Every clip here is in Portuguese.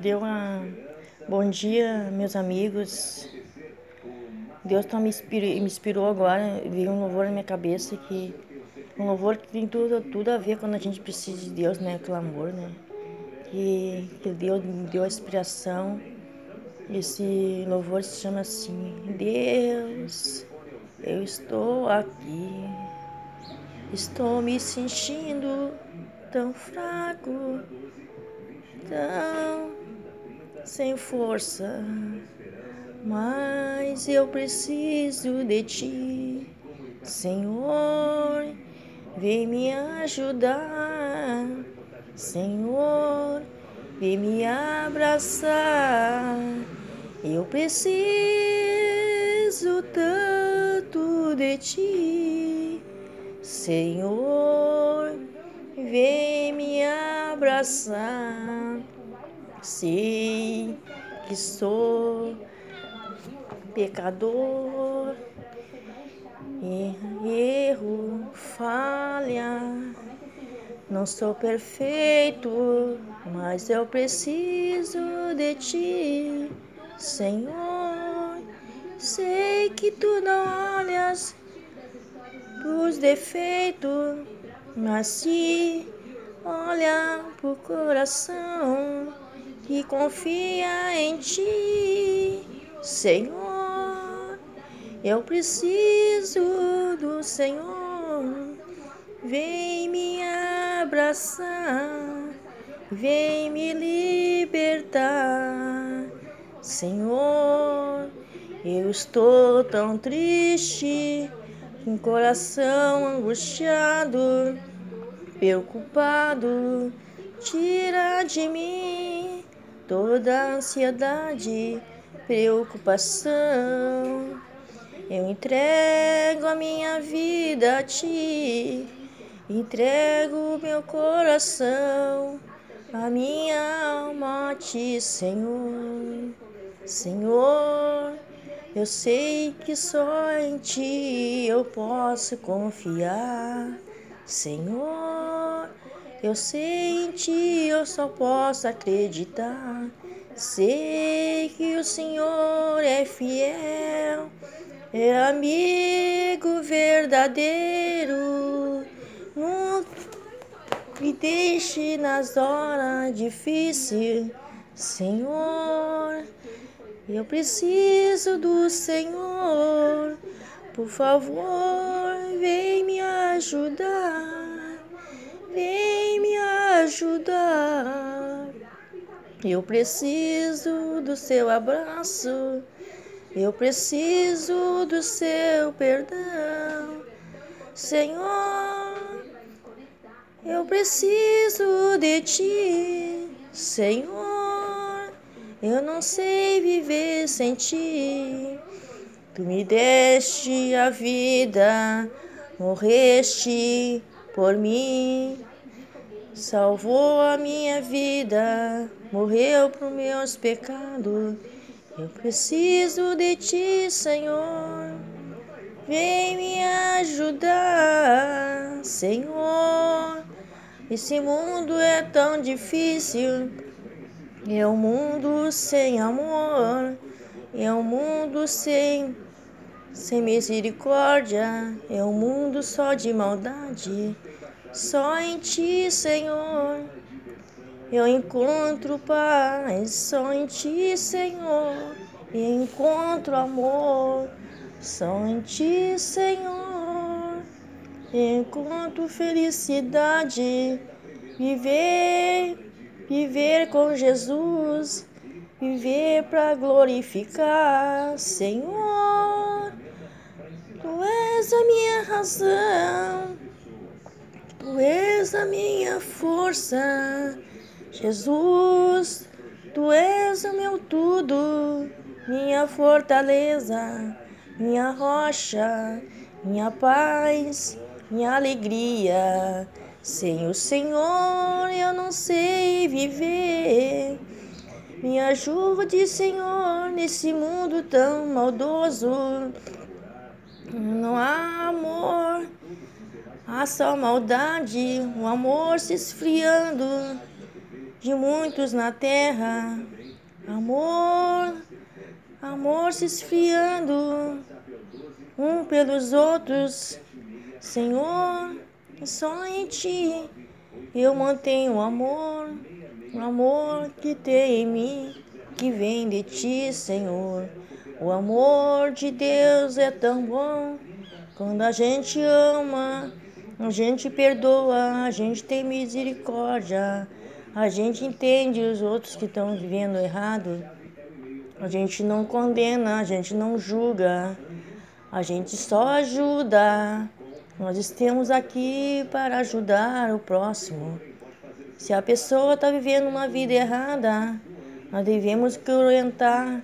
Deu uma... Bom dia, meus amigos. Deus tá me, inspirou, me inspirou agora, veio um louvor na minha cabeça que um louvor que tem tudo, tudo a ver quando a gente precisa de Deus, né? Clamor, né? Que, que Deus me deu a inspiração. Esse louvor se chama assim: Deus, eu estou aqui, estou me sentindo tão fraco, tão sem força, mas eu preciso de ti, Senhor, vem me ajudar, Senhor, vem me abraçar. Eu preciso tanto de ti, Senhor, vem me abraçar. Sei que sou pecador, erro, falha. Não sou perfeito, mas eu preciso de ti, Senhor. Sei que tu não olhas os defeitos, mas se olha pro coração que confia em ti, Senhor. Eu preciso do Senhor. Vem me abraçar, vem me libertar, Senhor. Eu estou tão triste, com coração angustiado, preocupado. Tira de mim toda ansiedade, preocupação. Eu entrego a minha vida a ti, entrego meu coração, a minha alma a ti, Senhor. Senhor, eu sei que só em ti eu posso confiar, Senhor. Eu sei em ti, eu só posso acreditar. Sei que o Senhor é fiel, é amigo verdadeiro. Não me deixe nas horas difíceis, Senhor. Eu preciso do Senhor. Por favor, vem me ajudar. Vem me ajudar. Eu preciso do seu abraço. Eu preciso do seu perdão. Senhor, eu preciso de ti. Senhor, eu não sei viver sem ti. Tu me deste a vida, morreste por mim. Salvou a minha vida, morreu por meus pecados. Eu preciso de ti, Senhor. Vem me ajudar, Senhor. Esse mundo é tão difícil. É um mundo sem amor. É um mundo sem sem misericórdia, é um mundo só de maldade. Só em ti, Senhor, eu encontro paz. Só em ti, Senhor, eu encontro amor. Só em ti, Senhor, eu encontro felicidade. Viver, viver com Jesus, viver para glorificar, Senhor. Tu és a minha razão, Tu és a minha força, Jesus. Tu és o meu tudo, minha fortaleza, minha rocha, minha paz, minha alegria. Sem o Senhor eu não sei viver. Me ajude, Senhor, nesse mundo tão maldoso. Não há amor, há só maldade, o amor se esfriando. de muitos na terra. Amor, amor se esfriando um pelos outros. Senhor, só em ti eu mantenho o amor, o amor que tem em mim, que vem de ti, Senhor. O amor de Deus é tão bom quando a gente ama, a gente perdoa, a gente tem misericórdia, a gente entende os outros que estão vivendo errado. A gente não condena, a gente não julga, a gente só ajuda. Nós estamos aqui para ajudar o próximo. Se a pessoa está vivendo uma vida errada, nós devemos orientar,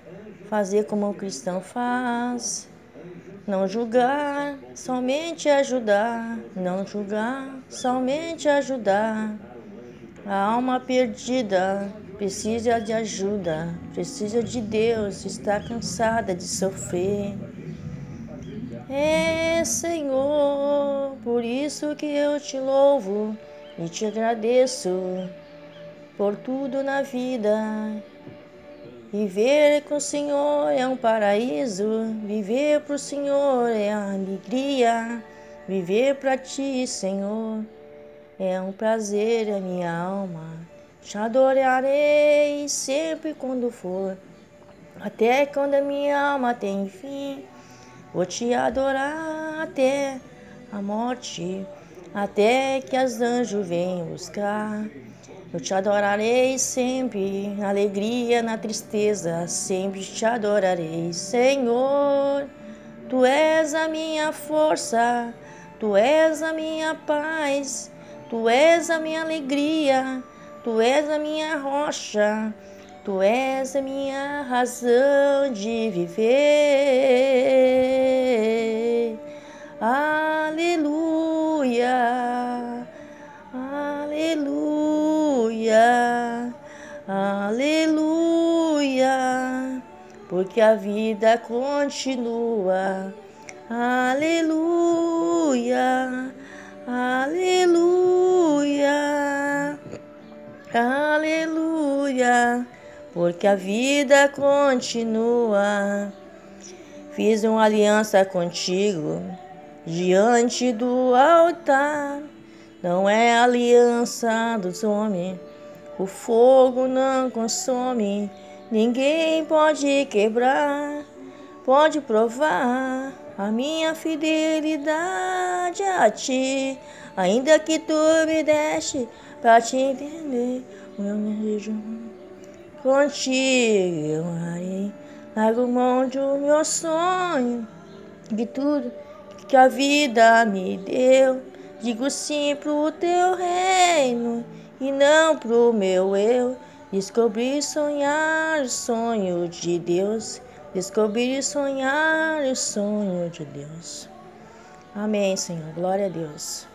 fazer como o cristão faz. Não julgar, somente ajudar. Não julgar, somente ajudar. A alma perdida precisa de ajuda, precisa de Deus, está cansada de sofrer. É, Senhor, por isso que eu te louvo e te agradeço por tudo na vida. Viver com o Senhor é um paraíso, viver para o Senhor é alegria, viver para ti, Senhor, é um prazer a minha alma. Te adorarei sempre quando for, até quando a minha alma tem fim. Vou te adorar até a morte, até que as anjos venham buscar. Eu te adorarei sempre, na alegria, na tristeza, sempre te adorarei, Senhor. Tu és a minha força, tu és a minha paz, tu és a minha alegria. Tu és a minha rocha, Tu és a minha razão de viver. Aleluia, aleluia, aleluia, porque a vida continua. Aleluia, aleluia. Aleluia, porque a vida continua. Fiz uma aliança contigo diante do altar. Não é aliança dos homens, o fogo não consome, ninguém pode quebrar, pode provar a minha fidelidade a ti, ainda que tu me deste para te entender. O meu desejo contigo eu. Largo mão do meu sonho, de tudo que a vida me deu. Digo sim pro teu reino e não pro meu eu. Descobrir e sonhar o sonho de Deus. Descobrir e sonhar o sonho de Deus. Amém, Senhor. Glória a Deus.